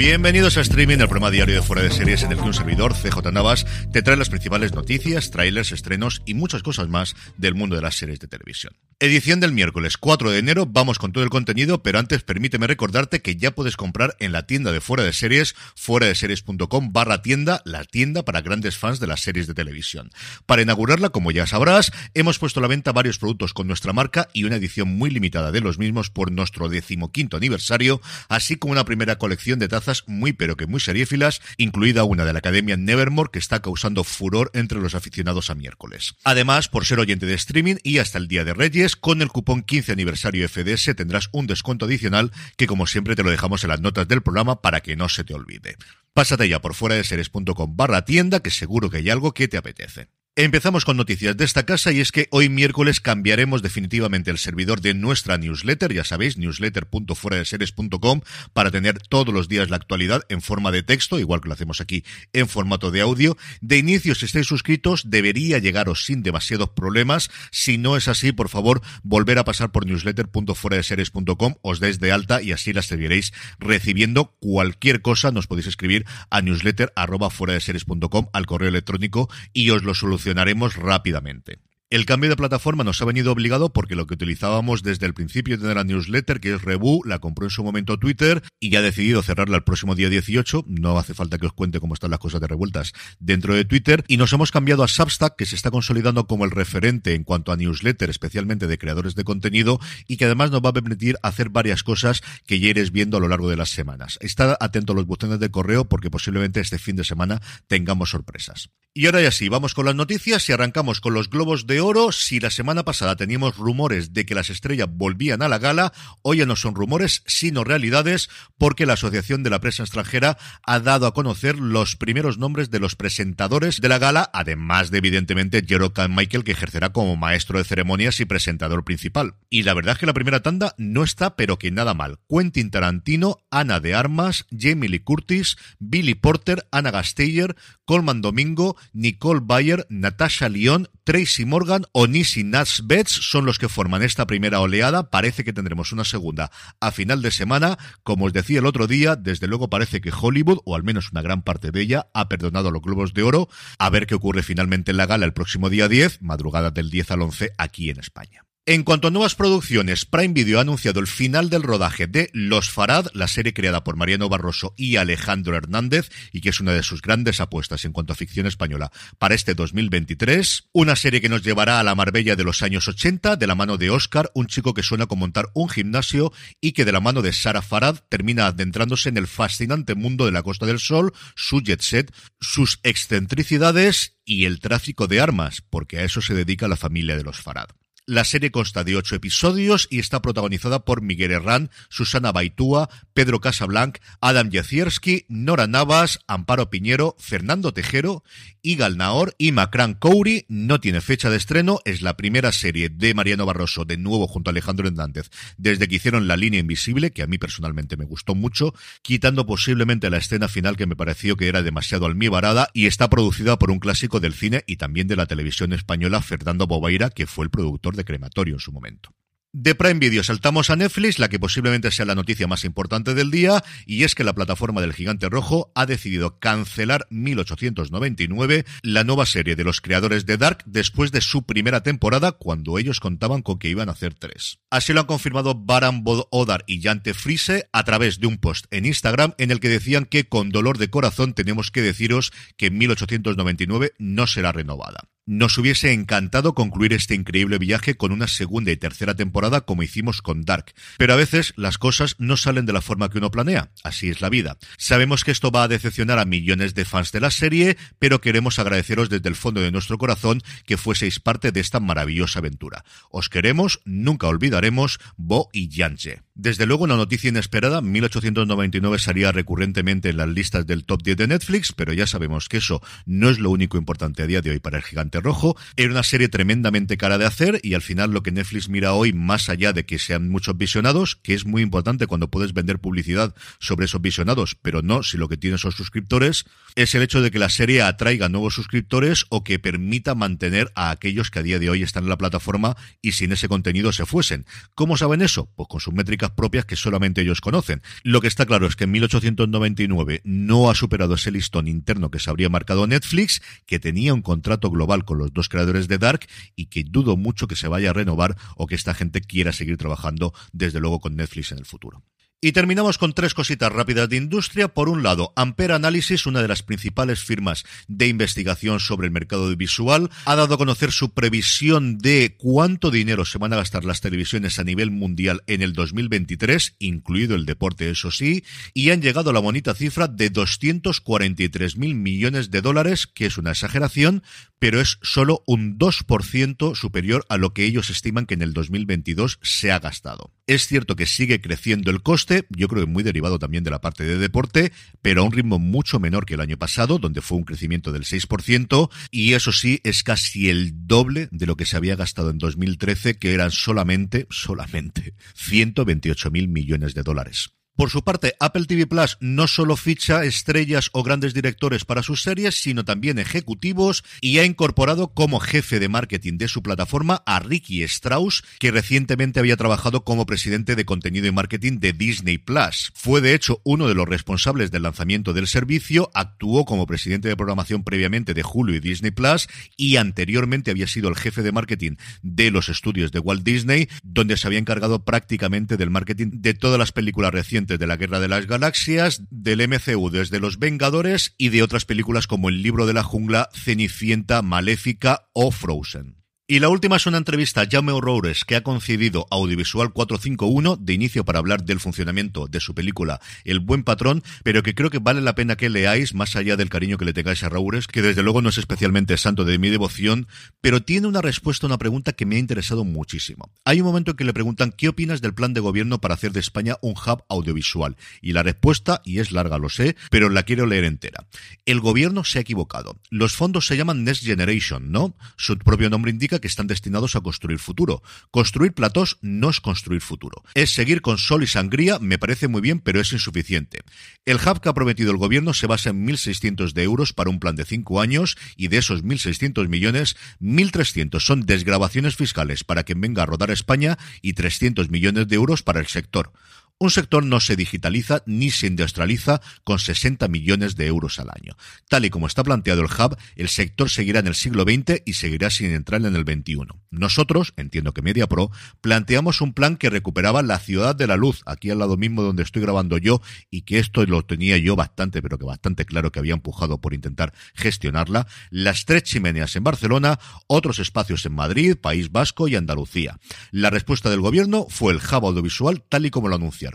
Bienvenidos a Streaming, el programa diario de Fuera de Series en el que un servidor, CJ Navas, te trae las principales noticias, trailers, estrenos y muchas cosas más del mundo de las series de televisión. Edición del miércoles 4 de enero, vamos con todo el contenido, pero antes permíteme recordarte que ya puedes comprar en la tienda de Fuera de Series, fuera de series.com barra tienda, la tienda para grandes fans de las series de televisión. Para inaugurarla, como ya sabrás, hemos puesto a la venta varios productos con nuestra marca y una edición muy limitada de los mismos por nuestro decimoquinto aniversario, así como una primera colección de tazas muy pero que muy seriéfilas, incluida una de la Academia Nevermore que está causando furor entre los aficionados a miércoles. Además, por ser oyente de streaming y hasta el Día de Reyes, con el cupón 15 aniversario FDS tendrás un descuento adicional que como siempre te lo dejamos en las notas del programa para que no se te olvide. Pásate ya por fuera de series.com barra tienda que seguro que hay algo que te apetece. Empezamos con noticias de esta casa y es que hoy miércoles cambiaremos definitivamente el servidor de nuestra newsletter, ya sabéis, newsletter.fueradeseries.com para tener todos los días la actualidad en forma de texto, igual que lo hacemos aquí en formato de audio. De inicio, si estáis suscritos, debería llegaros sin demasiados problemas. Si no es así, por favor, volver a pasar por newsletter.fueradeseries.com, os deis de alta y así las seguiréis recibiendo cualquier cosa. Nos podéis escribir a newsletter.fueradeseries.com al correo electrónico y os lo solucionaremos solucionaremos rápidamente. El cambio de plataforma nos ha venido obligado porque lo que utilizábamos desde el principio de la newsletter, que es Rebu, la compró en su momento Twitter y ya ha decidido cerrarla el próximo día 18. No hace falta que os cuente cómo están las cosas de revueltas dentro de Twitter. Y nos hemos cambiado a Substack, que se está consolidando como el referente en cuanto a newsletter, especialmente de creadores de contenido, y que además nos va a permitir hacer varias cosas que ya iréis viendo a lo largo de las semanas. Estad atento a los botones de correo porque posiblemente este fin de semana tengamos sorpresas. Y ahora ya sí, vamos con las noticias y arrancamos con los globos de oro. Si la semana pasada teníamos rumores de que las estrellas volvían a la gala, hoy ya no son rumores, sino realidades, porque la Asociación de la Prensa Extranjera ha dado a conocer los primeros nombres de los presentadores de la gala, además de evidentemente Jerome Michael, que ejercerá como maestro de ceremonias y presentador principal. Y la verdad es que la primera tanda no está, pero que nada mal. Quentin Tarantino, Ana de Armas, Jamie Lee Curtis, Billy Porter, Ana Gasteyer, Colman Domingo, Nicole Bayer, Natasha Lyon, Tracy Morgan o Nisi Betts son los que forman esta primera oleada. Parece que tendremos una segunda a final de semana. Como os decía el otro día, desde luego parece que Hollywood, o al menos una gran parte de ella, ha perdonado a los Globos de Oro. A ver qué ocurre finalmente en la gala el próximo día 10, madrugada del 10 al 11 aquí en España. En cuanto a nuevas producciones, Prime Video ha anunciado el final del rodaje de Los Farad, la serie creada por Mariano Barroso y Alejandro Hernández, y que es una de sus grandes apuestas en cuanto a ficción española para este 2023. Una serie que nos llevará a la Marbella de los años 80, de la mano de Oscar, un chico que suena con montar un gimnasio, y que de la mano de Sara Farad termina adentrándose en el fascinante mundo de la Costa del Sol, su jet set, sus excentricidades y el tráfico de armas, porque a eso se dedica la familia de los Farad. La serie consta de ocho episodios y está protagonizada por Miguel Herrán, Susana Baitúa, Pedro Casablanc, Adam Jacierski, Nora Navas, Amparo Piñero, Fernando Tejero, Igal Naor y Macran Couri. No tiene fecha de estreno, es la primera serie de Mariano Barroso, de nuevo junto a Alejandro Hernández, desde que hicieron La Línea Invisible, que a mí personalmente me gustó mucho, quitando posiblemente la escena final que me pareció que era demasiado almibarada y está producida por un clásico del cine y también de la televisión española, Fernando Bobaira, que fue el productor de crematorio en su momento. De Prime Video saltamos a Netflix, la que posiblemente sea la noticia más importante del día, y es que la plataforma del Gigante Rojo ha decidido cancelar 1899, la nueva serie de los creadores de Dark, después de su primera temporada, cuando ellos contaban con que iban a hacer tres. Así lo han confirmado Baran Bod Odar y Jante Frise a través de un post en Instagram en el que decían que con dolor de corazón tenemos que deciros que 1899 no será renovada. Nos hubiese encantado concluir este increíble viaje con una segunda y tercera temporada como hicimos con Dark, pero a veces las cosas no salen de la forma que uno planea, así es la vida. Sabemos que esto va a decepcionar a millones de fans de la serie, pero queremos agradeceros desde el fondo de nuestro corazón que fueseis parte de esta maravillosa aventura. Os queremos, nunca olvidaremos, Bo y Yanche. Desde luego, una noticia inesperada, 1899 salía recurrentemente en las listas del top 10 de Netflix, pero ya sabemos que eso no es lo único importante a día de hoy para el gigante rojo. Era una serie tremendamente cara de hacer y al final lo que Netflix mira hoy, más allá de que sean muchos visionados, que es muy importante cuando puedes vender publicidad sobre esos visionados, pero no si lo que tienes son suscriptores, es el hecho de que la serie atraiga nuevos suscriptores o que permita mantener a aquellos que a día de hoy están en la plataforma y sin ese contenido se fuesen. ¿Cómo saben eso? Pues con sus métricas propias que solamente ellos conocen. Lo que está claro es que en 1899 no ha superado ese listón interno que se habría marcado Netflix, que tenía un contrato global con los dos creadores de Dark y que dudo mucho que se vaya a renovar o que esta gente quiera seguir trabajando desde luego con Netflix en el futuro. Y terminamos con tres cositas rápidas de industria. Por un lado, Ampere Analysis, una de las principales firmas de investigación sobre el mercado visual, ha dado a conocer su previsión de cuánto dinero se van a gastar las televisiones a nivel mundial en el 2023, incluido el deporte, eso sí, y han llegado a la bonita cifra de 243 mil millones de dólares, que es una exageración, pero es solo un 2% superior a lo que ellos estiman que en el 2022 se ha gastado. Es cierto que sigue creciendo el coste, yo creo que muy derivado también de la parte de deporte, pero a un ritmo mucho menor que el año pasado, donde fue un crecimiento del 6%, y eso sí, es casi el doble de lo que se había gastado en 2013, que eran solamente, solamente 128 mil millones de dólares. Por su parte, Apple TV Plus no solo ficha estrellas o grandes directores para sus series, sino también ejecutivos y ha incorporado como jefe de marketing de su plataforma a Ricky Strauss, que recientemente había trabajado como presidente de contenido y marketing de Disney Plus. Fue de hecho uno de los responsables del lanzamiento del servicio, actuó como presidente de programación previamente de Hulu y Disney Plus y anteriormente había sido el jefe de marketing de los estudios de Walt Disney, donde se había encargado prácticamente del marketing de todas las películas recientes de la Guerra de las Galaxias, del MCU desde Los Vengadores y de otras películas como El Libro de la Jungla, Cenicienta, Maléfica o Frozen. Y la última es una entrevista a Jaume O'Rourke que ha concedido Audiovisual 451 de inicio para hablar del funcionamiento de su película El Buen Patrón, pero que creo que vale la pena que leáis más allá del cariño que le tengáis a Roures, que desde luego no es especialmente santo de mi devoción, pero tiene una respuesta a una pregunta que me ha interesado muchísimo. Hay un momento en que le preguntan ¿qué opinas del plan de gobierno para hacer de España un hub audiovisual? Y la respuesta, y es larga lo sé, pero la quiero leer entera. El gobierno se ha equivocado. Los fondos se llaman Next Generation, ¿no? Su propio nombre indica que están destinados a construir futuro. Construir platós no es construir futuro. Es seguir con sol y sangría, me parece muy bien, pero es insuficiente. El hub que ha prometido el gobierno se basa en 1.600 de euros para un plan de cinco años y de esos 1.600 millones, 1.300 son desgrabaciones fiscales para quien venga a rodar a España y 300 millones de euros para el sector. Un sector no se digitaliza ni se industrializa con 60 millones de euros al año. Tal y como está planteado el hub, el sector seguirá en el siglo XX y seguirá sin entrar en el XXI. Nosotros, entiendo que MediaPro, planteamos un plan que recuperaba la ciudad de la luz, aquí al lado mismo donde estoy grabando yo, y que esto lo tenía yo bastante, pero que bastante claro que había empujado por intentar gestionarla, las tres chimeneas en Barcelona, otros espacios en Madrid, País Vasco y Andalucía. La respuesta del gobierno fue el hub audiovisual tal y como lo anunciaron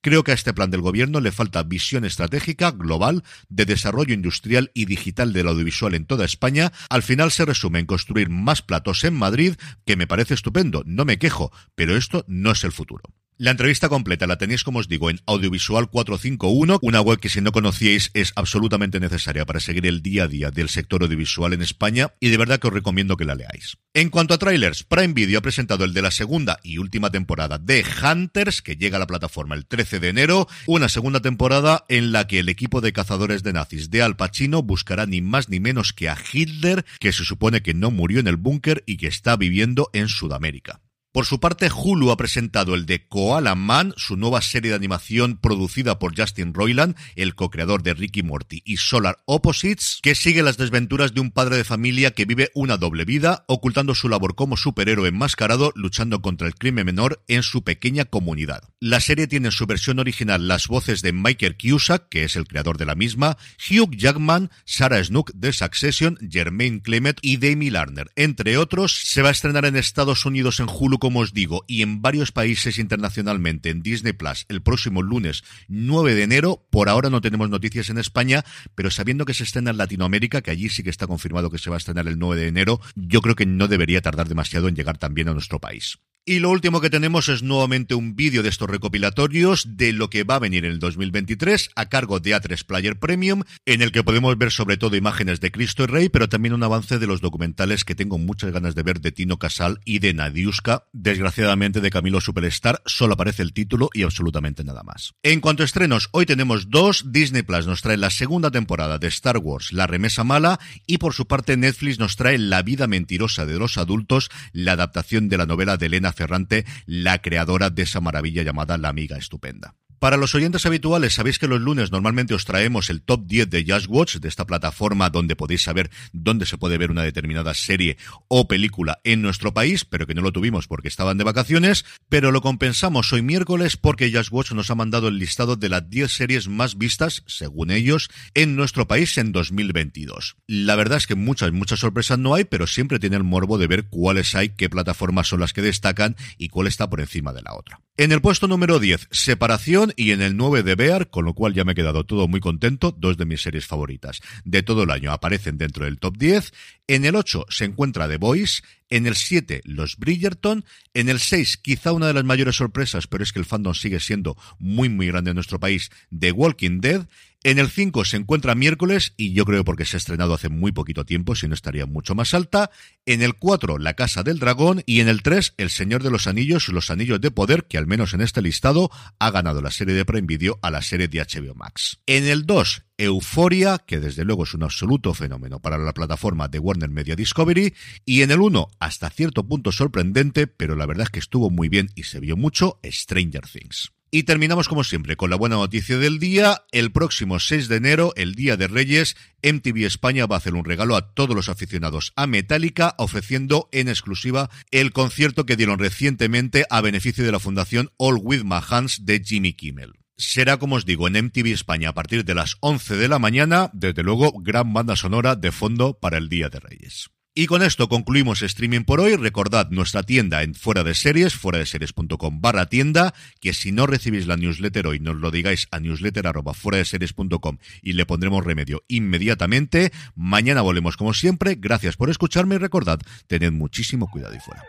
Creo que a este plan del gobierno le falta visión estratégica global de desarrollo industrial y digital del audiovisual en toda España. Al final se resume en construir más platos en Madrid, que me parece estupendo, no me quejo, pero esto no es el futuro. La entrevista completa la tenéis, como os digo, en Audiovisual 451, una web que si no conocíais es absolutamente necesaria para seguir el día a día del sector audiovisual en España y de verdad que os recomiendo que la leáis. En cuanto a trailers, Prime Video ha presentado el de la segunda y última temporada de Hunters, que llega a la plataforma el 13 de enero, una segunda temporada en la que el equipo de cazadores de nazis de Al Pacino buscará ni más ni menos que a Hitler, que se supone que no murió en el búnker y que está viviendo en Sudamérica. Por su parte, Hulu ha presentado el de Koala Man, su nueva serie de animación producida por Justin Roiland, el co-creador de Ricky Morty y Solar Opposites, que sigue las desventuras de un padre de familia que vive una doble vida, ocultando su labor como superhéroe enmascarado, luchando contra el crimen menor en su pequeña comunidad. La serie tiene en su versión original las voces de Michael Cusack, que es el creador de la misma, Hugh Jackman, Sarah Snook de Succession, Jermaine Clement y Demi Larner, entre otros. Se va a estrenar en Estados Unidos en Hulu como os digo, y en varios países internacionalmente en Disney Plus el próximo lunes 9 de enero. Por ahora no tenemos noticias en España, pero sabiendo que se estrena en Latinoamérica, que allí sí que está confirmado que se va a estrenar el 9 de enero, yo creo que no debería tardar demasiado en llegar también a nuestro país. Y lo último que tenemos es nuevamente un vídeo de estos recopilatorios de lo que va a venir en el 2023 a cargo de A3 Player Premium, en el que podemos ver sobre todo imágenes de Cristo y Rey, pero también un avance de los documentales que tengo muchas ganas de ver de Tino Casal y de Nadiuska. Desgraciadamente de Camilo Superstar solo aparece el título y absolutamente nada más. En cuanto a estrenos, hoy tenemos dos. Disney Plus nos trae la segunda temporada de Star Wars, La remesa mala, y por su parte Netflix nos trae La vida mentirosa de los adultos, la adaptación de la novela de Elena Ferrante, la creadora de esa maravilla llamada La amiga estupenda. Para los oyentes habituales, sabéis que los lunes normalmente os traemos el top 10 de Just Watch, de esta plataforma donde podéis saber dónde se puede ver una determinada serie o película en nuestro país, pero que no lo tuvimos porque estaban de vacaciones, pero lo compensamos hoy miércoles porque Just Watch nos ha mandado el listado de las 10 series más vistas, según ellos, en nuestro país en 2022. La verdad es que muchas, muchas sorpresas no hay, pero siempre tiene el morbo de ver cuáles hay, qué plataformas son las que destacan y cuál está por encima de la otra. En el puesto número 10, Separación y en el 9 de Bear, con lo cual ya me he quedado todo muy contento, dos de mis series favoritas. De todo el año aparecen dentro del top 10. En el 8 se encuentra The Voice, en el 7 los Bridgerton, en el 6 quizá una de las mayores sorpresas, pero es que el fandom sigue siendo muy muy grande en nuestro país, The Walking Dead, en el 5 se encuentra miércoles, y yo creo porque se ha estrenado hace muy poquito tiempo, si no estaría mucho más alta. En el 4, La Casa del Dragón. Y en el 3, El Señor de los Anillos, Los Anillos de Poder, que al menos en este listado ha ganado la serie de Prime Video a la serie de HBO Max. En el 2, Euforia, que desde luego es un absoluto fenómeno para la plataforma de Warner Media Discovery. Y en el 1, hasta cierto punto sorprendente, pero la verdad es que estuvo muy bien y se vio mucho, Stranger Things. Y terminamos como siempre con la buena noticia del día. El próximo 6 de enero, el Día de Reyes, MTV España va a hacer un regalo a todos los aficionados a Metallica, ofreciendo en exclusiva el concierto que dieron recientemente a beneficio de la Fundación All With My Hands de Jimmy Kimmel. Será, como os digo, en MTV España a partir de las 11 de la mañana, desde luego, gran banda sonora de fondo para el Día de Reyes. Y con esto concluimos streaming por hoy. Recordad nuestra tienda en Fuera de Series, fuera de series.com barra tienda, que si no recibís la newsletter hoy, nos lo digáis a newsletter arroba fuera de series.com y le pondremos remedio inmediatamente. Mañana volvemos como siempre. Gracias por escucharme y recordad, tened muchísimo cuidado y fuera.